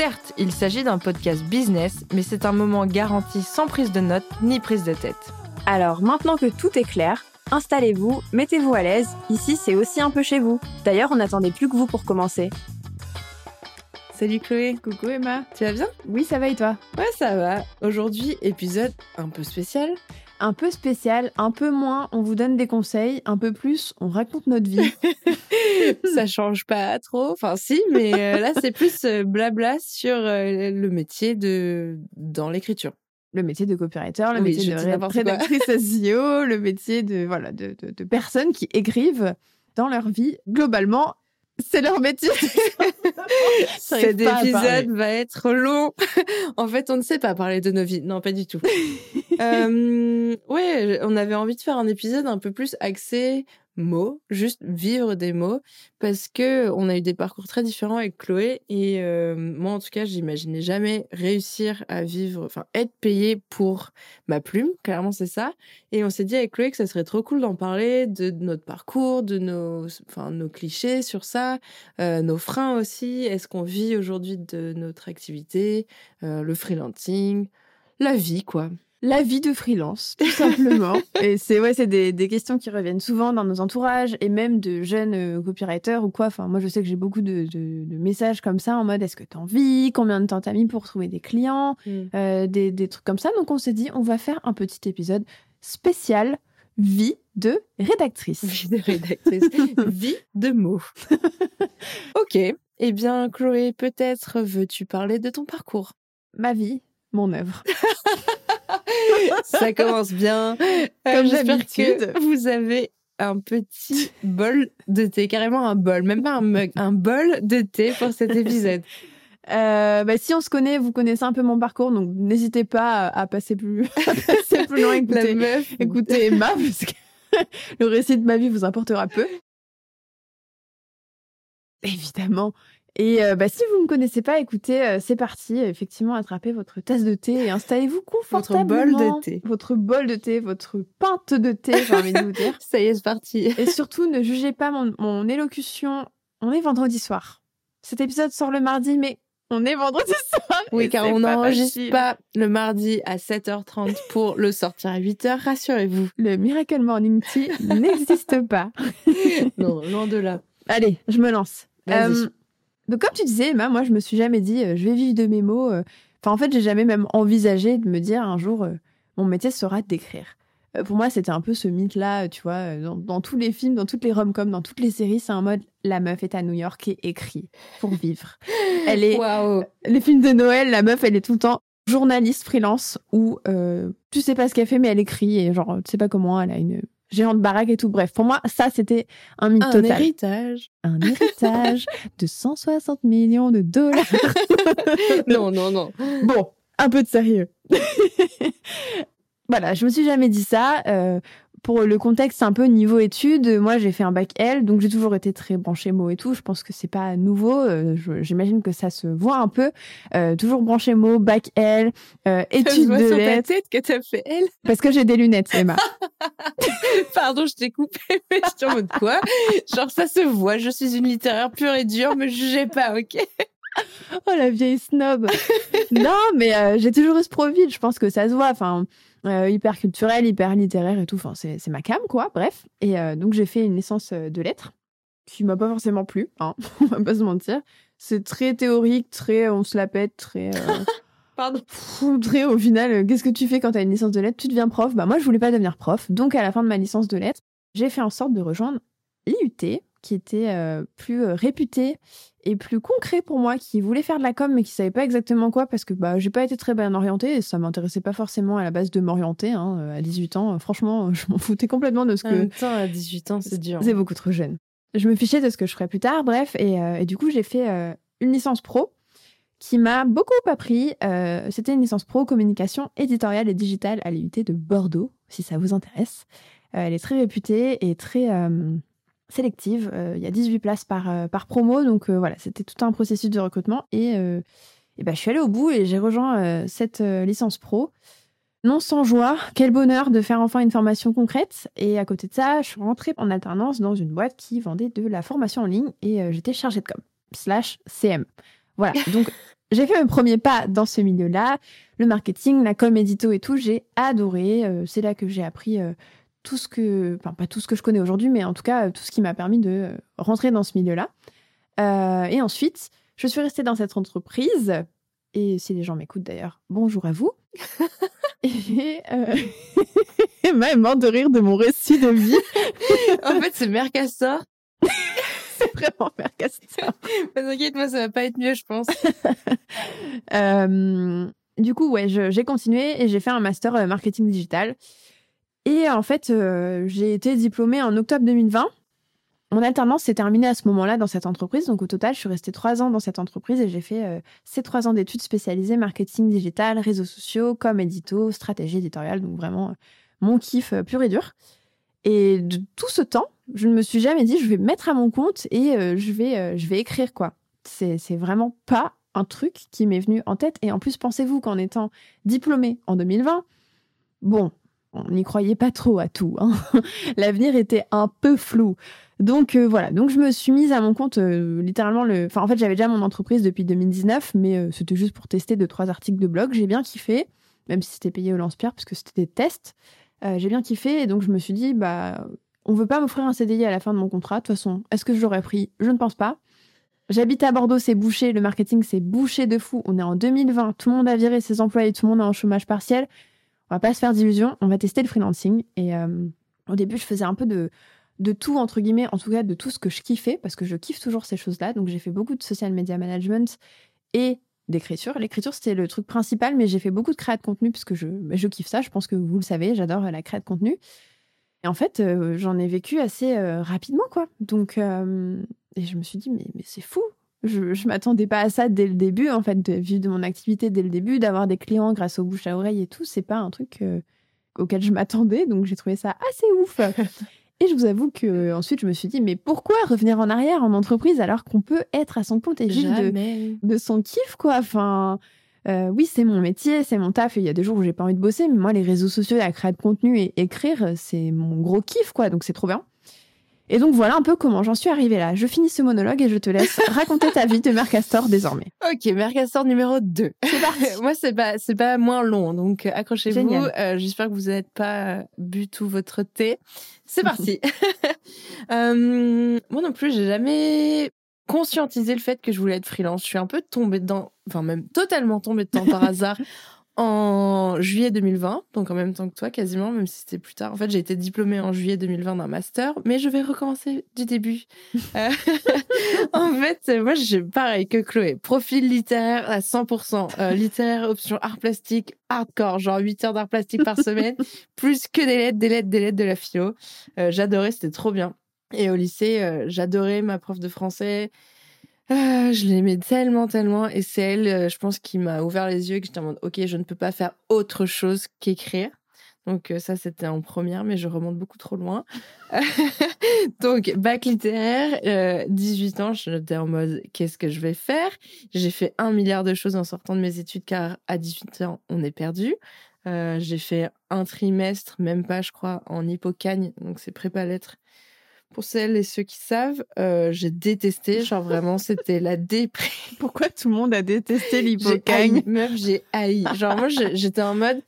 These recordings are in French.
Certes, il s'agit d'un podcast business, mais c'est un moment garanti sans prise de notes ni prise de tête. Alors maintenant que tout est clair, installez-vous, mettez-vous à l'aise, ici c'est aussi un peu chez vous. D'ailleurs, on n'attendait plus que vous pour commencer. Salut Chloé, Coucou Emma. tu vas bien? Oui, ça va et toi? Ouais, ça va. Aujourd'hui, épisode un peu spécial. Un peu spécial, un peu moins, on vous donne des conseils, un peu plus, on raconte notre vie. ça change pas trop, enfin si, mais euh, là c'est plus euh, blabla sur euh, le métier de dans l'écriture. Le métier de copywriter, le Oui, métier de ré- rédactrice SEO, le métier de, voilà, de, de- de personnes qui écrivent dans leur vie. Globalement, c'est leur métier. Cet épisode va être long. en fait, on ne sait pas parler de nos vies. Non, pas du tout. Euh, ouais, on avait envie de faire un épisode un peu plus axé mots, juste vivre des mots, parce que on a eu des parcours très différents avec Chloé et euh, moi en tout cas, j'imaginais jamais réussir à vivre, enfin être payé pour ma plume, clairement c'est ça. Et on s'est dit avec Chloé que ça serait trop cool d'en parler de notre parcours, de nos, enfin nos clichés sur ça, euh, nos freins aussi. Est-ce qu'on vit aujourd'hui de notre activité, euh, le freelancing, la vie quoi. La vie de freelance, tout simplement. et c'est ouais, c'est des, des questions qui reviennent souvent dans nos entourages et même de jeunes euh, copywriters ou quoi. Enfin, moi, je sais que j'ai beaucoup de, de- de messages comme ça en mode est-ce que t'en vis Combien de temps t'as mis pour trouver des clients? Euh, des, des trucs comme ça. Donc, on s'est dit on va faire un petit épisode spécial vie de rédactrice. Vie de rédactrice, vie de mots. ok, eh bien Chloé, peut-être veux-tu parler de ton parcours? Ma vie, mon œuvre. Ça commence bien. Comme d'habitude. vous avez un petit bol de thé, carrément un bol, même pas un mug, un bol de thé pour cet épisode. Euh, bah, si on se connaît, vous connaissez un peu mon parcours, donc n'hésitez pas à, à passer plus, à passer plus loin. La Écoutez, meuf. écoutez Emma, parce que le récit de ma vie vous importera peu. Évidemment. Et euh, bah, si vous ne me connaissez pas, écoutez, euh, c'est parti. Effectivement, attrapez votre tasse de thé et installez-vous Votre confortablement. bol de thé. Votre bol de thé, votre pinte de thé, j'ai envie de vous dire. Ça y est, c'est parti. Et surtout, ne jugez pas mon, mon élocution. On est vendredi soir. Cet épisode sort le mardi, mais on est vendredi soir. Oui, car on n'enregistre pas le mardi à 7h30 pour le sortir à 8h, rassurez-vous. Le Miracle Morning Tea n'existe pas. Non, loin de là. Allez, je me lance. Euh, donc, comme tu disais, Emma, moi, je me suis jamais dit, euh, je vais vivre de mes mots. euh. Enfin, en fait, j'ai jamais même envisagé de me dire un jour, euh, mon métier sera d'écrire. Pour moi, c'était un peu ce mythe-là, tu vois, dans, dans tous les films, dans toutes les rom-coms, dans toutes les séries, c'est un mode, la meuf est à New York et écrit pour vivre. Elle est, Waouh. les films de Noël, la meuf, elle est tout le temps journaliste freelance où tu sais pas ce qu'elle fait, mais elle écrit et genre, tu sais pas comment, elle a une géante baraque et tout. Bref, pour moi, ça, c'était un mythe Un total. héritage. Un héritage de 160 millions de dollars. Non, non, non. Bon, un peu de sérieux. voilà, je me suis jamais dit ça. Euh, pour le contexte un peu niveau études, moi j'ai fait un bac L, donc j'ai toujours été très branchée mots et tout. Je pense que c'est pas nouveau. euh, J'imagine que ça se voit un peu. Euh, toujours branchée mots, bac L, euh, études de sur ta tête que t'as fait elle. Parce que j'ai des lunettes, Emma. Pardon, je t'ai coupé, mais je suis en mode quoi? Genre ça se voit, je suis une littéraire pure et dure, me jugez pas, ok? Oh la vieille snob. non, mais euh, j'ai toujours eu ce profil. Je pense que ça se voit. Enfin, euh, hyper culturel, hyper littéraire et tout. Enfin, c'est ma cam, quoi. Bref. Et euh, donc j'ai fait une licence de lettres qui m'a pas forcément plu. Hein, on va pas se mentir. C'est très théorique, très on se la pète, très. Pardon. Très au final, qu'est-ce que tu fais quand tu as une licence de lettres? Tu deviens prof. Bah moi, je voulais pas devenir prof. Donc, à la fin de ma licence de lettres, j'ai fait en sorte de rejoindre l'IUT, qui était euh, plus euh, réputé et plus concret pour moi, qui voulait faire de la com mais qui savait pas exactement quoi parce que bah j'ai pas été très bien orientée et ça m'intéressait pas forcément à la base de m'orienter hein, à 18 ans. Franchement, je m'en foutais complètement de ce que. En même temps, à 18 ans, c'est dur. C'est beaucoup trop jeune. Je me fichais de ce que je ferais plus tard, bref, et, et du coup j'ai fait une licence pro qui m'a beaucoup appris. Euh, c'était une licence pro communication éditoriale et digitale à l'IUT de Bordeaux, si ça vous intéresse. Euh, elle est très réputée et très euh, sélective. Il y a 18 places par, par promo, donc voilà, c'était tout un processus de recrutement. Et, et ben, je suis allée au bout et j'ai rejoint cette licence pro. Non sans joie, quel bonheur de faire enfin une formation concrète. Et à côté de ça, je suis rentrée en alternance dans une boîte qui vendait de la formation en ligne et j'étais chargée de com, slash CM. Voilà, donc j'ai fait mes premiers pas dans ce milieu-là, le marketing, la com édito et tout, j'ai adoré. Euh, c'est là que j'ai appris euh, tout ce que, enfin pas tout ce que je connais aujourd'hui, mais en tout cas tout ce qui m'a permis de rentrer dans ce milieu-là. Euh, et ensuite, je suis restée dans cette entreprise. Et si les gens m'écoutent d'ailleurs, bonjour à vous. et Emma est morte de rire de mon récit de vie. en fait, c'est Mère Castor c'est vraiment faire ça. T'inquiète, moi, ça va pas être mieux, je pense. Euh, du coup, ouais, j'ai continué et j'ai fait un master euh, marketing digital. Et en fait, euh, j'ai été diplômée en octobre 2020. Mon alternance s'est terminée à ce moment-là dans cette entreprise. Donc, au total, je suis restée trois ans dans cette entreprise et j'ai fait ces trois ans d'études spécialisées marketing digital, réseaux sociaux, com édito, stratégie éditoriale. Donc, vraiment, mon kiff pur et dur. Et de tout ce temps, je ne me suis jamais dit je vais me mettre à mon compte et euh, je vais euh, je vais écrire quoi. C'est c'est vraiment pas un truc qui m'est venu en tête et en plus pensez-vous qu'en étant diplômée en 2020, bon, on n'y croyait pas trop à tout. Hein. L'avenir était un peu flou. Donc euh, voilà, donc je me suis mise à mon compte littéralement le. Enfin en fait j'avais déjà mon entreprise depuis 2019, mais c'était juste pour tester deux trois articles de blog. J'ai bien kiffé, même si c'était payé au lance-pierre parce que c'était des tests. j'ai bien kiffé et donc je me suis dit bah on veut pas m'offrir un CDI à la fin de mon contrat. De toute façon, est-ce que je l'aurais pris? Je ne pense pas. J'habite à Bordeaux, c'est bouché. Le marketing, c'est bouché de fou. On est en 2020. Tout le monde a viré ses employés. Tout le monde est en chômage partiel. On va pas se faire d'illusions. On va tester le freelancing. Et euh, au début, je faisais un peu de, de tout, entre guillemets, en tout cas de tout ce que je kiffais, parce que je kiffe toujours ces choses-là. Donc, j'ai fait beaucoup de social media management et d'écriture. L'écriture, c'était le truc principal, mais j'ai fait beaucoup de créa de contenu, parce que je, je kiffe ça. Je pense que vous le savez, j'adore la créa de contenu. Et en fait, euh, j'en ai vécu assez euh, rapidement, quoi. Donc, euh, et je me suis dit, mais, mais c'est fou. Je, je m'attendais pas à ça dès le début, en fait, de vivre de mon activité dès le début, d'avoir des clients grâce aux bouche à oreille et tout. C'est pas un truc auquel je m'attendais, donc j'ai trouvé ça assez ouf. et je vous avoue que ensuite, je me suis dit, mais pourquoi revenir en arrière en entreprise alors qu'on peut être à son compte et vivre de, de, son kiff, quoi? Enfin, euh, oui, c'est mon métier, c'est mon taf. Et il y a des jours où j'ai pas envie de bosser, mais moi, les réseaux sociaux, la création de contenu et écrire, c'est mon gros kiff, quoi. Donc c'est trop bien. Et donc voilà un peu comment j'en suis arrivée là. Je finis ce monologue et je te laisse raconter ta vie de Mercastor désormais. Ok, Mercastor numéro 2. C'est parti. Moi, c'est pas, c'est pas moins long, donc euh, accrochez-vous. Euh, j'espère que vous n'êtes pas bu tout votre thé. C'est parti. moi non plus, j'ai jamais conscientiser le fait que je voulais être freelance. Je suis un peu tombée dedans, enfin même totalement tombée dedans par hasard en juillet 2020, donc en même temps que toi quasiment, même si c'était plus tard. En fait, j'ai été diplômée en juillet 2020 d'un master, mais je vais recommencer du début. Euh, en fait, moi, j'ai pareil que Chloé, profil littéraire à 100%, euh, littéraire option art plastique hardcore, genre 8 heures d'art plastique par semaine, plus que des lettres, des lettres, des lettres de la philo. Euh, j'adorais, c'était trop bien. Et au lycée, j'adorais ma prof de français. Euh, je l'aimais tellement, tellement. Et c'est elle, euh, je pense, qui m'a ouvert les yeux et que j'étais mode, OK, je ne peux pas faire autre chose qu'écrire. Donc ça, c'était en première, mais je remonte beaucoup trop loin. Donc, bac littéraire, 18 ans, j'étais en mode, qu'est-ce que je vais faire? J'ai fait un milliard de choses en sortant de mes études, car à 18 ans, on est perdu. j'ai fait un trimestre, même pas, je crois, en hippocagne, donc c'est prépa-lettres pour celles et ceux qui savent, euh, j'ai détesté. Genre vraiment, c'était la déprime. Pourquoi tout le monde a détesté l'hypocagne Meuf, j'ai haï. Genre moi, j'étais en mode,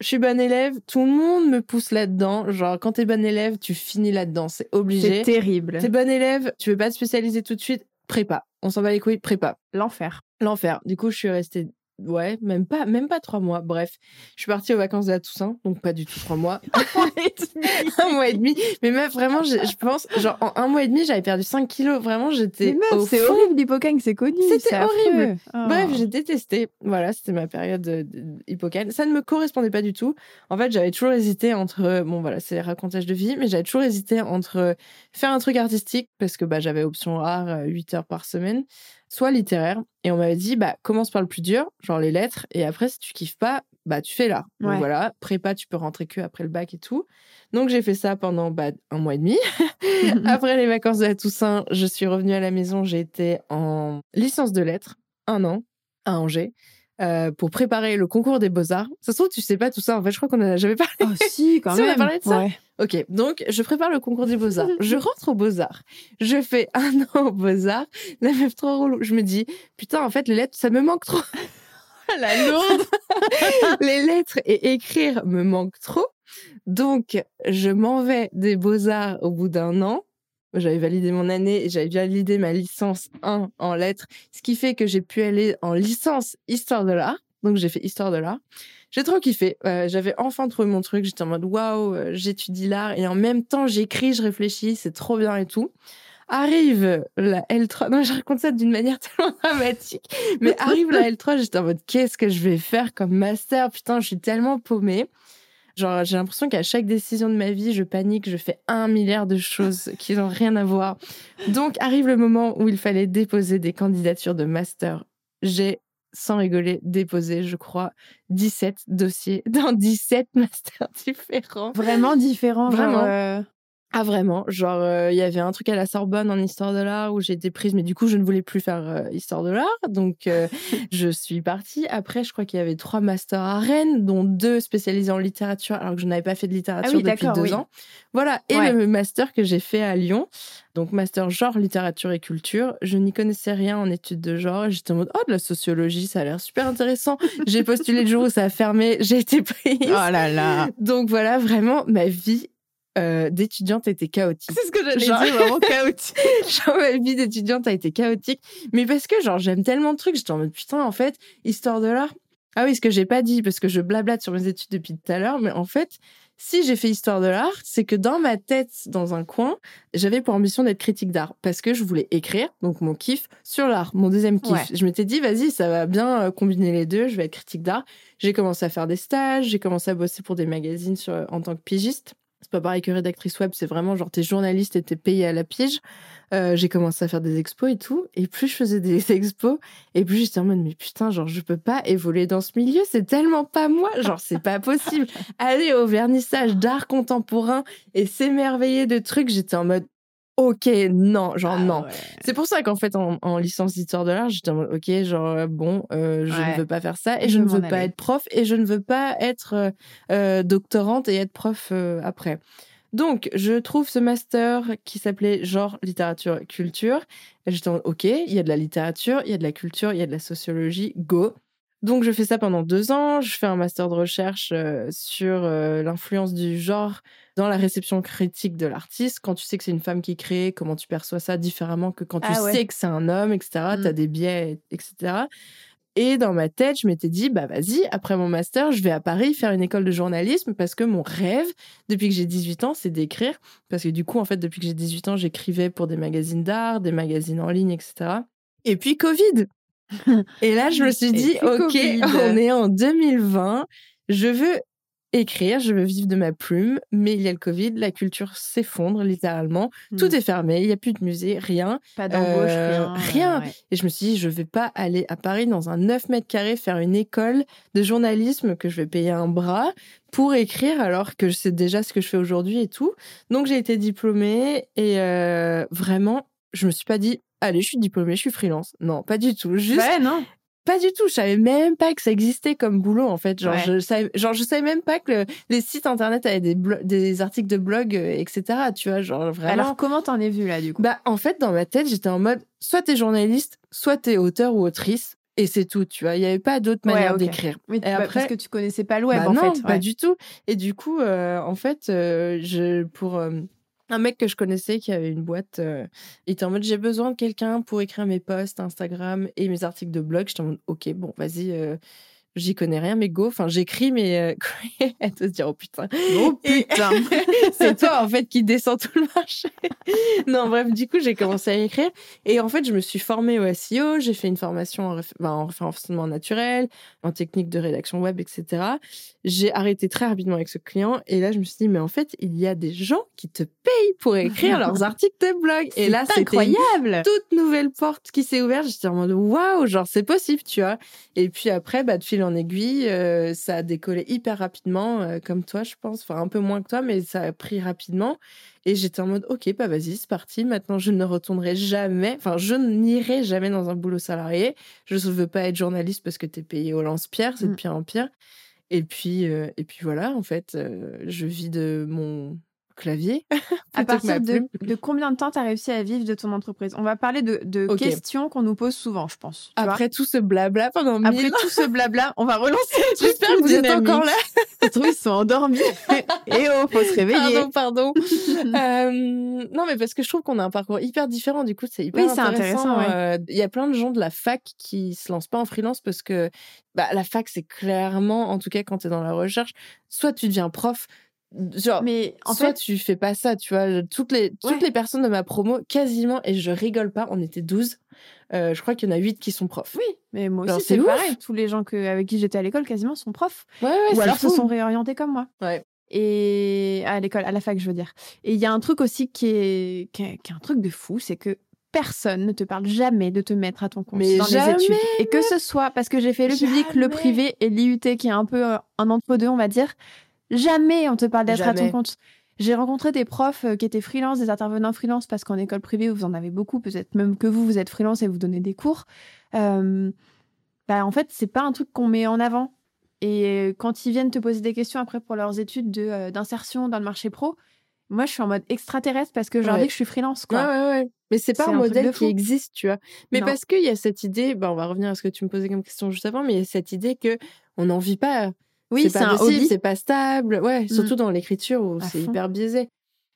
je suis bonne élève, tout le monde me pousse là-dedans. Genre quand t'es bonne élève, tu finis là-dedans, c'est obligé. C'est terrible. T'es bonne élève, tu veux pas te spécialiser tout de suite, prépa. On s'en va les couilles, prépa. L'enfer. L'enfer. Du coup, je suis restée ouais, même pas, même pas trois mois. Bref, je suis partie aux vacances de la Toussaint, donc pas du tout trois mois. un mois et demi. Mais meuf, vraiment, je, je pense, genre, en un mois et demi, j'avais perdu 5 kilos. Vraiment, j'étais. C'est horrible, l'hypocagne, c'est connu. C'était horrible. Bref, j'ai détesté. Voilà, c'était ma période hypocagne. Ça ne me correspondait pas du tout. En fait, j'avais toujours hésité entre, bon, voilà, c'est les racontages de vie, mais j'avais toujours hésité entre faire un truc artistique, parce que bah, j'avais option rare 8 heures par semaine, soit littéraire. Et on m'avait dit, bah, commence par le plus dur, genre les lettres, et après, si tu kiffes pas, bah, tu fais là. Donc voilà, prépa, tu peux rentrer que après le bac et tout. Donc j'ai fait ça pendant bah, un mois et demi. après les vacances de la Toussaint, je suis revenue à la maison, j'ai été en licence de lettres, un an, à Angers. Euh, pour préparer le concours des beaux-arts. Ça se trouve, tu sais pas tout ça. En fait, je crois qu'on en a jamais parlé. Oh, si, quand même. On a parlé de ça. Ok, donc je prépare le concours des beaux-arts. je rentre aux beaux-arts. Je fais un an aux beaux-arts. La meuf trop relou. Je me dis, putain, en fait, les lettres, ça me manque trop. La lourde. les lettres et écrire me manquent trop. Donc, je m'en vais des beaux-arts au bout d'un an. J'avais validé mon année et j'avais validé ma licence 1 en lettres, ce qui fait que j'ai pu aller en licence histoire de l'art. Donc j'ai fait histoire de l'art. J'ai trop kiffé. Euh, j'avais enfin trouvé mon truc. J'étais en mode waouh, euh, j'étudie l'art et en même temps j'écris, je réfléchis, c'est trop bien et tout. Arrive la L3. Non, je raconte ça d'une manière tellement dramatique. Mais arrive la L3, j'étais en mode qu'est-ce que je vais faire comme master? Putain, je suis tellement paumée. Genre, j'ai l'impression qu'à chaque décision de ma vie, je panique, je fais un milliard de choses qui n'ont rien à voir. Donc, arrive le moment où il fallait déposer des candidatures de master. J'ai, sans rigoler, déposé, je crois, 17 dossiers dans 17 masters différents. Vraiment différents. Vraiment. Euh, ah vraiment, genre euh, il y avait un truc à la Sorbonne en histoire de l'art où j'ai été prise, mais du coup je ne voulais plus faire euh, histoire de l'art, donc euh, je suis partie. Après, je crois qu'il y avait trois masters à Rennes, dont deux spécialisés en littérature, alors que je n'avais pas fait de littérature ah depuis deux ans. Voilà, et le master que j'ai fait à Lyon, donc master genre littérature et culture. Je n'y connaissais rien en études de genre. J'étais en mode oh de la sociologie, ça a l'air super intéressant. j'ai postulé le jour où ça a fermé, j'ai été prise. Oh là là. Donc voilà, vraiment ma vie euh, d'étudiante était chaotique. C'est ce que j'allais dire, vraiment chaotique. genre, ma vie d'étudiante a été chaotique. Mais parce que, genre, j'aime tellement de trucs, j'étais en mode, putain, en fait, histoire de l'art. Ah oui, ce que j'ai pas dit, parce que je blablate sur mes études depuis tout à l'heure, mais en fait, si j'ai fait histoire de l'art, c'est que dans ma tête, dans un coin, j'avais pour ambition d'être critique d'art parce que je voulais écrire, donc mon kiff, sur l'art, mon deuxième kiff. Je m'étais dit, vas-y, ça va bien euh, combiner les deux, je vais être critique d'art. J'ai commencé à faire des stages, j'ai commencé à bosser pour des magazines sur, en tant que pigiste. Pas pareil que rédactrice web, c'est vraiment genre t'es journaliste et t'es payé à la pige. Euh, j'ai commencé à faire des expos et tout. Et plus je faisais des expos, et plus j'étais en mode, mais putain, genre, je peux pas évoluer dans ce milieu, c'est tellement pas moi. Genre, c'est pas possible. Aller au vernissage d'art contemporain et s'émerveiller de trucs, j'étais en mode, ok, non, genre ah non. C'est pour ça qu'en fait, en, licence d'histoire de l'art, j'étais en mode, ok, genre, euh, bon, euh, je ne veux pas faire ça et je, ne veux pas être prof et je ne veux pas être euh, doctorante et être prof après. Donc, je trouve ce master qui s'appelait genre littérature culture. J'étais en ok, il y a de la littérature, il y a de la culture, il y a de la sociologie, go. Donc, je fais ça pendant deux ans. Je fais un master de recherche sur l'influence du genre dans la réception critique de l'artiste, quand tu sais que c'est une femme qui crée, comment tu perçois ça différemment que quand tu ah sais que c'est un homme, etc. Tu as mmh. des biais, etc. Et dans ma tête, je m'étais dit, bah vas-y, après mon master, je vais à Paris faire une école de journalisme parce que mon rêve, depuis que j'ai 18 ans, c'est d'écrire. Parce que du coup, en fait, depuis que j'ai 18 ans, j'écrivais pour des magazines d'art, des magazines en ligne, etc. Et puis Covid. Et là, je me suis dit, ok, on est en 2020, je veux écrire, je veux vivre de ma plume, mais il y a le Covid, la culture s'effondre littéralement, tout hmm. est fermé, il n'y a plus de musée, rien. Pas d'embauche, euh, rien. Et je me suis dit, je vais pas aller à Paris dans un 9 mètres carrés faire une école de journalisme que je vais payer un bras pour écrire alors que je sais déjà ce que je fais aujourd'hui et tout. Donc j'ai été diplômée et euh, vraiment, je me suis pas dit, allez, je suis diplômée, je suis freelance. Non, pas du tout. Juste, ouais, non. Pas du tout. Je savais même pas que ça existait comme boulot, en fait. Genre, je savais, genre, je savais même pas que les sites internet avaient des, des articles de blog, euh, etc. Tu vois, genre, vraiment. Alors, comment t'en es vu, là, du coup? Bah, en fait, dans ma tête, j'étais en mode, soit t'es journaliste, soit t'es auteur ou autrice. Et c'est tout, tu vois. Il n'y avait pas d'autre manière d'écrire. et bah, après, parce que tu connaissais pas le web, bah en non, fait. pas du tout. Et du coup, euh, en fait, euh, je, pour un mec que je connaissais qui avait une boîte, euh, il était en mode j'ai besoin de quelqu'un pour écrire mes posts Instagram et mes articles de blog. J'étais en mode ok, bon, vas-y, euh, j'y connais rien, mais go. Enfin, j'écris, mais euh, elle te se dire oh putain. Oh putain. c'est toi en fait qui descend tout le marché. non, bref, du coup, j'ai commencé à écrire et en fait, je me suis formée au SEO. J'ai fait une formation en, réf- ben, en référencement naturel, en technique de rédaction web, etc. J'ai arrêté très rapidement avec ce client et là, je me suis dit mais en fait, il y a des gens qui te payent pour écrire leurs articles de blog. Et là, c'est incroyable. toute nouvelle porte qui s'est ouverte. J'étais en mode waouh, genre c'est possible, tu vois. Et puis après, bah, de fil en aiguille, euh, ça a décollé hyper rapidement, euh, comme toi, je pense. Enfin, un peu moins que toi, mais ça a pris rapidement. Et j'étais en mode ok, bah vas-y, c'est parti. Maintenant, je ne retournerai jamais, enfin, je n'irai jamais dans un boulot salarié. Je ne veux pas être journaliste parce que tu es payé au lance-pierre, c'est de Mm. pire en pire. Et puis, euh, et puis voilà, en fait, euh, je vis de mon clavier. À partir de, de combien de temps tu as réussi à vivre de ton entreprise? On va parler de, de questions qu'on nous pose souvent, je pense. Après tout ce blabla pendant Après mille tout ce blabla, on va relancer. J'espère que vous êtes encore là. Se trouve, ils sont endormis. Et oh, faut se réveiller. Pardon, pardon. Euh, non, mais parce que je trouve qu'on a un parcours hyper différent. Du coup, c'est hyper Oui, intéressant. ouais. Euh, Il y a plein de gens de la fac qui se lancent pas en freelance parce que bah, la fac, c'est clairement, en tout cas quand tu es dans la recherche, soit tu deviens prof, genre, Mais en soit fait, tu fais pas ça, tu vois. Toutes les, toutes Ouais. les personnes de ma promo, quasiment, et je rigole pas, on était 12. euh, je crois qu'il y en a 8 qui sont profs. oui, mais moi aussi, c'est pareil. Tous les gens que, avec qui j'étais à l'école, quasiment, sont profs. Ouais, ouais, Ou alors se sont réorientés comme moi. Ouais. Et à l'école, à la fac, je veux dire. Et il y a un truc aussi qui est, qui est, qui est un truc de fou, c'est que personne ne te parle jamais de te mettre à ton compte Mais dans les études. Et que ce soit parce que j'ai fait le public, le privé et l'IUT qui est un peu euh, un entre-deux, on va dire, jamais on te parle d'être à ton compte. J'ai rencontré des profs euh, qui étaient freelance, des intervenants freelance, parce qu'en école privée, vous en avez beaucoup, peut-être même que vous, vous êtes freelance et vous donnez des cours. Euh, bah, en fait, c'est pas un truc qu'on met en avant. Et quand ils viennent te poser des questions après pour leurs études de, euh, d'insertion dans le marché pro, moi, je suis en mode extraterrestre parce que je leur dis que je suis freelance, quoi. Ouais, ouais, ouais. Mais c'est pas un modèle qui existe, tu vois. Mais Non. parce qu'il y a cette idée, bah, on va revenir à ce que tu me posais comme question juste avant, mais il y a cette idée que on n'en vit pas. Oui, c'est pas un possible, c'est pas stable. Ouais, surtout dans l'écriture où c'est hyper biaisé.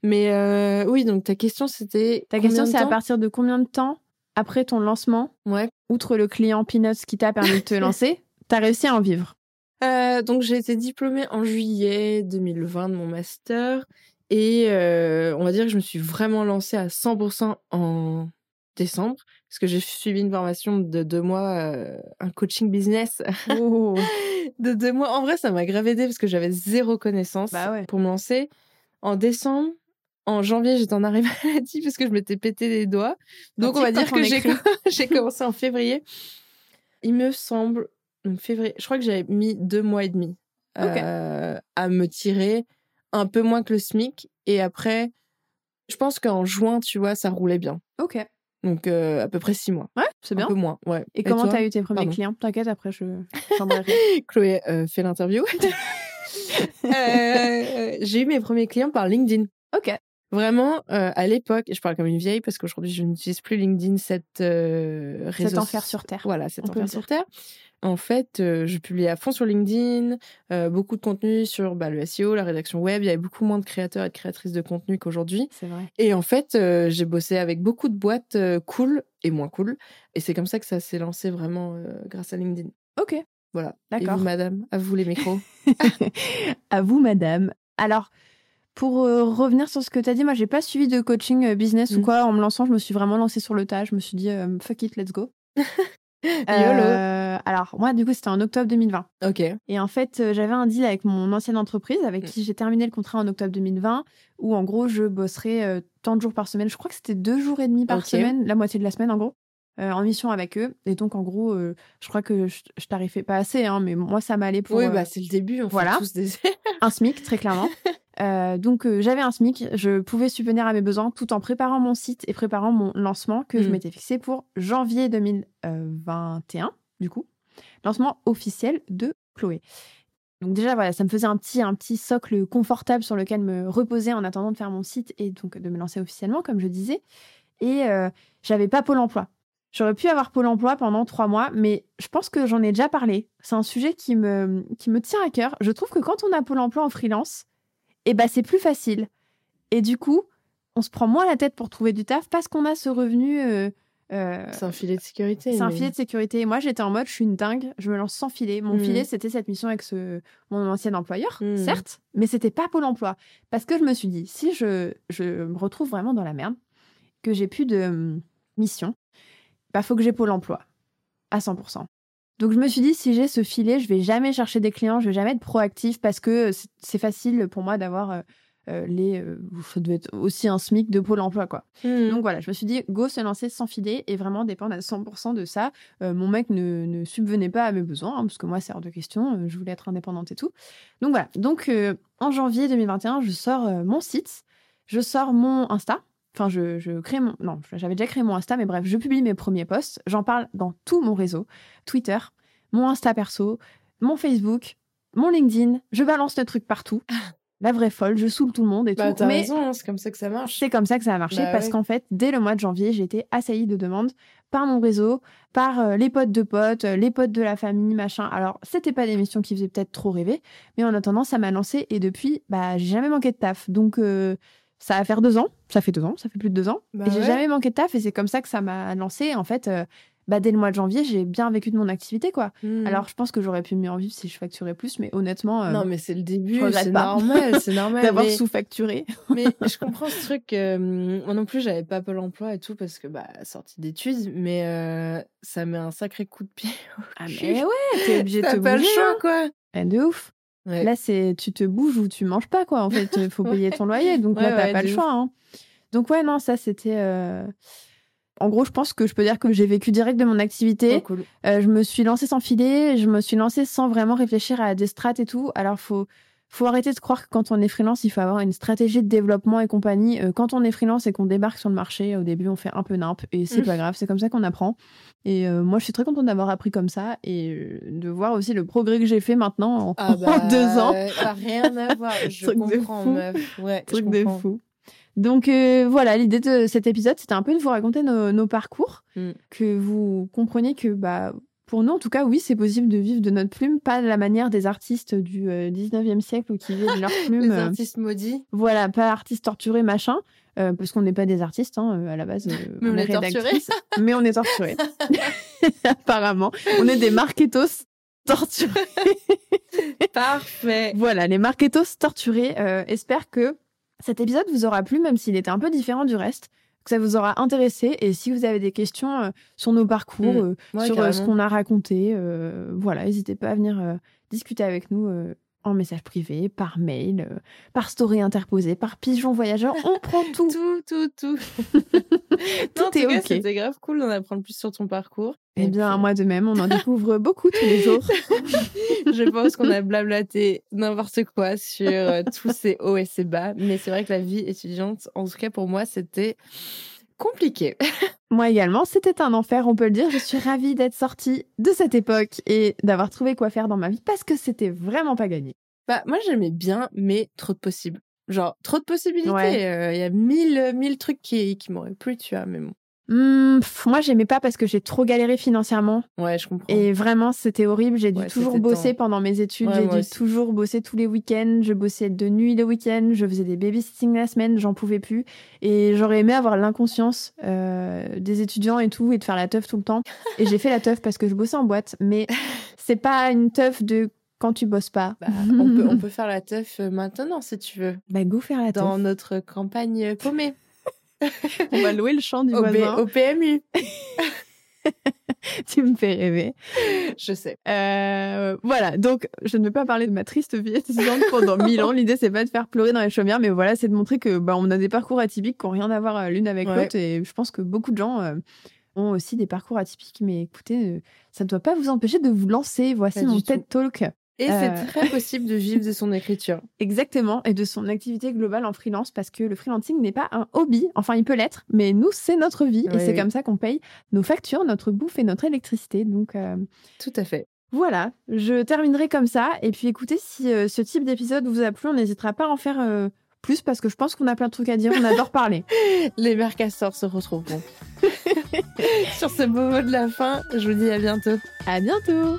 Mais euh, oui, donc ta question c'était. Ta question, c'est à partir de combien de temps après ton lancement, Ouais. outre le client Peanuts qui t'a permis de te lancer, t'as réussi à en vivre? Euh, donc j'ai été diplômée en juillet 2020 de mon master et euh, on va dire que je me suis vraiment lancée à 100% en décembre parce que j'ai suivi une formation de deux mois, euh, un coaching business Oh. de deux mois. En vrai, ça m'a grave aidé parce que j'avais zéro connaissance Bah ouais. pour me lancer. En décembre, en janvier, j'étais en arrêt maladie parce que je m'étais pété les doigts. Donc, on va dire que j'ai commencé en février. Il me semble, donc février, je crois que j'avais mis deux mois et demi euh, à me tirer un peu moins que le SMIC. Et après, je pense qu'en juin, tu vois, ça roulait bien. Ok. Donc, euh, à peu près six mois. Ouais, c'est bien. Un peu moins, ouais. Et comment t'as eu tes premiers Pardon. clients? T'inquiète, après je. Chloé euh, fait l'interview. Euh, j'ai eu mes premiers clients par LinkedIn. ok. Vraiment, euh, à l'époque, et je parle comme une vieille parce qu'aujourd'hui je n'utilise plus LinkedIn, cette euh, réseau. Cet enfer sur terre. Voilà, cet on enfer sur terre. En fait, euh, je publiais à fond sur LinkedIn, euh, beaucoup de contenu sur bah, le SEO, la rédaction web. Il y avait beaucoup moins de créateurs et de créatrices de contenu qu'aujourd'hui. C'est vrai. Et en fait, j'ai bossé avec beaucoup de boîtes cool et moins cool. Et c'est comme ça que ça s'est lancé vraiment grâce à LinkedIn. Ok. Voilà. D'accord. Et vous, madame, à vous les micros. à vous, madame. Alors, pour euh, revenir sur ce que tu as dit, moi, j'ai pas suivi de coaching euh, business ou Mm. quoi. En me lançant, je me suis vraiment lancée sur le tas. Je me suis dit, euh, fuck it, let's go. YOLO. Euh, alors, moi, du coup, c'était en octobre 2020. Ok. Et en fait, j'avais un deal avec mon ancienne entreprise avec Mm. qui j'ai terminé le contrat en octobre 2020, où en gros, je bosserais tant de jours par semaine. Je crois que c'était deux jours et demi par semaine, la moitié de la semaine en gros, euh, en mission avec eux. Et donc, en gros, euh, je crois que je, je tarifais pas assez, hein, mais moi, ça m'allait pour oui, euh, bah, c'est le début. On voilà. fait tous des. un SMIC, très clairement. Euh, donc, euh, j'avais un SMIC, je pouvais subvenir à mes besoins tout en préparant mon site et préparant mon lancement que je Mm. m'étais fixé pour janvier 2021, du coup. Lancement officiel de Chloé. Donc déjà, voilà, ça me faisait un petit, un petit socle confortable sur lequel me reposer en attendant de faire mon site et donc de me lancer officiellement, comme je disais. Et euh, j'avais pas Pôle emploi. J'aurais pu avoir Pôle emploi pendant trois mois, mais je pense que j'en ai déjà parlé. C'est un sujet qui me, qui me tient à cœur. Je trouve que quand on a Pôle emploi en freelance, eh ben, c'est plus facile. Et du coup, on se prend moins la tête pour trouver du taf parce qu'on a ce revenu. euh, euh, C'est un filet de sécurité. c'est un filet de sécurité. Moi, j'étais en mode, je suis une dingue, je me lance sans filet. Mon Mhm. filet, c'était cette mission avec ce, mon ancien employeur, Mhm. certes, mais c'était pas Pôle emploi. Parce que je me suis dit, si je, je me retrouve vraiment dans la merde, que j'ai plus de hum, mission, bah, faut que j'ai Pôle emploi à 100%. Donc, je me suis dit, si j'ai ce filet, je vais jamais chercher des clients, je vais jamais être proactif parce que c'est- c'est facile pour moi d'avoir euh, euh, les. euh, ça devait être aussi un SMIC de Pôle emploi, quoi. Mhm. Donc voilà, je me suis dit, go se lancer sans filet et vraiment dépendre à 100% de ça. Euh, mon mec ne, ne subvenait pas à mes besoins, hein, parce que moi, c'est hors de question, euh, je voulais être indépendante et tout. Donc voilà, donc euh, en janvier 2021, je sors euh, mon site, je sors mon Insta. Enfin, je, je crée mon. Non, j'avais déjà créé mon Insta, mais bref, je publie mes premiers posts. J'en parle dans tout mon réseau Twitter, mon Insta perso, mon Facebook, mon LinkedIn. Je balance le truc partout. La vraie folle, je saoule tout le monde et Bah, tout. Mais raison, hein, c'est comme ça que ça marche. c'est comme ça que ça a marché Bah parce ouais. qu'en fait, dès le mois de janvier, j'ai été assaillie de demandes par mon réseau, par euh, les potes de potes, euh, les potes de la famille, machin. Alors, c'était pas des missions qui faisaient peut-être trop rêver, mais en attendant, ça m'a lancé et depuis, bah, j'ai jamais manqué de taf. Donc, euh, ça va faire deux ans. Ça fait deux ans, ça fait plus de deux ans. Bah et j'ai ouais. jamais manqué de taf et c'est comme ça que ça m'a lancé. En fait, euh, bah, dès le mois de janvier, j'ai bien vécu de mon activité, quoi. Mhm. Alors, je pense que j'aurais pu mieux en vivre si je facturais plus, mais honnêtement, euh, non, mais c'est le début, c'est normal, c'est normal. d'avoir mais... sous-facturé. mais je comprends ce truc. euh, moi non plus, j'avais pas Pôle emploi et tout parce que, bah, sortie d'études, mais ça met un sacré coup de pied. au Ah, mais ouais, t'es obligé de te T'as pas le bouger. choix, hein. quoi. Eh, De ouf. Ouais. Là, c'est tu te bouges ou tu manges pas, quoi. En fait, il faut payer ton loyer. Donc Ouais, là, t'as pas le choix. hein. Donc, ouais, non, ça, c'était. euh, En gros, je pense que je peux dire que j'ai vécu direct de mon activité. Trop cool. Euh, je me suis lancée sans filet. Je me suis lancée sans vraiment réfléchir à des strates et tout. Alors, faut. Faut arrêter de croire que quand on est freelance, il faut avoir une stratégie de développement et compagnie. Euh, quand on est freelance et qu'on débarque sur le marché, au début, on fait un peu nimp et c'est Mm. pas grave, c'est comme ça qu'on apprend. Et euh, moi, je suis très contente d'avoir appris comme ça et euh, de voir aussi le progrès que j'ai fait maintenant en, Ah bah, en deux ans. Ça rien à voir. Je Truc de comprends, meuf. Ouais, je truc de comprends. fou. Donc euh, voilà, l'idée de cet épisode, c'était un peu de vous raconter nos, nos parcours, Mm. que vous compreniez que bah pour nous, en tout cas, oui, c'est possible de vivre de notre plume, pas de la manière des artistes du euh, 19e siècle qui vivent de leur plume. Les euh, artistes maudits. voilà, pas artistes torturés, machin, euh, parce qu'on n'est pas des artistes hein, euh, à la base. euh, Mais on est est torturés. mais on est torturés. Apparemment, on est des marketos torturés. Parfait. Voilà, les marketos torturés. Euh, espère que cet épisode vous aura plu, même s'il était un peu différent du reste, que ça vous aura intéressé. Et si vous avez des questions euh, sur nos parcours, Mm. euh, Ouais, sur euh, ce qu'on a raconté, voilà, n'hésitez pas à venir discuter avec nous en message privé, par mail, par story interposée, par pigeon voyageur. On prend tout. Tout, tout, tout. Tout Non, en tout est cas, ok. C'était grave cool d'en apprendre plus sur ton parcours. Eh bien, puis, moi de même, on en découvre beaucoup tous les jours. je pense qu'on a blablaté n'importe quoi sur euh, tous ces hauts et ces bas. Mais c'est vrai que la vie étudiante, en tout cas pour moi, c'était compliqué. Moi également, c'était un enfer, on peut le dire. Je suis ravie d'être sortie de cette époque et d'avoir trouvé quoi faire dans ma vie parce que c'était vraiment pas gagné. Bah, moi, j'aimais bien, mais trop de possibles. Genre, trop de possibilités. Il Ouais. y a mille, mille trucs qui, qui m'auraient plu, tu vois, mais bon. Pff, moi, j'aimais pas parce que j'ai trop galéré financièrement Ouais, je comprends. et vraiment, c'était horrible. J'ai dû Ouais, toujours bosser temps. pendant mes études. Ouais, j'ai dû aussi. toujours bosser tous les week-ends. Je bossais de nuit le week-end. Je faisais des babysitting la semaine. J'en pouvais plus. Et j'aurais aimé avoir l'inconscience euh, des étudiants et tout et de faire la teuf tout le temps. Et j'ai fait la teuf parce que je bossais en boîte. Mais c'est pas une teuf de quand tu bosses pas. Bah, on, peut, on peut faire la teuf euh, maintenant, si tu veux. Bah, go faire la teuf. Dans notre campagne paumée. On va louer le champ du Au, B- au PMU. tu me fais rêver. Je sais. Euh, voilà, donc je ne vais pas parler de ma triste vie étudiante pendant mille ans. L'idée, c'est pas de faire pleurer dans les chaumières, mais voilà, c'est de montrer que bah, on a des parcours atypiques qui n'ont rien à voir euh, l'une avec Ouais. l'autre. Et je pense que beaucoup de gens euh, ont aussi des parcours atypiques. Mais écoutez, euh, ça ne doit pas vous empêcher de vous lancer. Voici Pas mon du TED Talk. Et Euh. c'est très possible de vivre de son écriture. Exactement, et de son activité globale en freelance, parce que le freelancing n'est pas un hobby, enfin il peut l'être, mais nous c'est notre vie, et c'est oui. comme ça qu'on paye nos factures, notre bouffe et notre électricité. Donc euh, Tout à fait. voilà, je terminerai comme ça, et puis écoutez, si euh, ce type d'épisode vous a plu, on n'hésitera pas à en faire euh, plus, parce que je pense qu'on a plein de trucs à dire, on adore parler. Les Mercastors se retrouveront. Sur ce beau mot de la fin, je vous dis à bientôt. À bientôt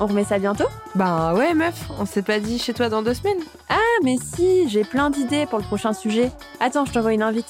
on remet ça bientôt Bah ouais meuf, on s'est pas dit chez toi dans deux semaines Ah mais si, j'ai plein d'idées pour le prochain sujet. Attends, je t'envoie une invite.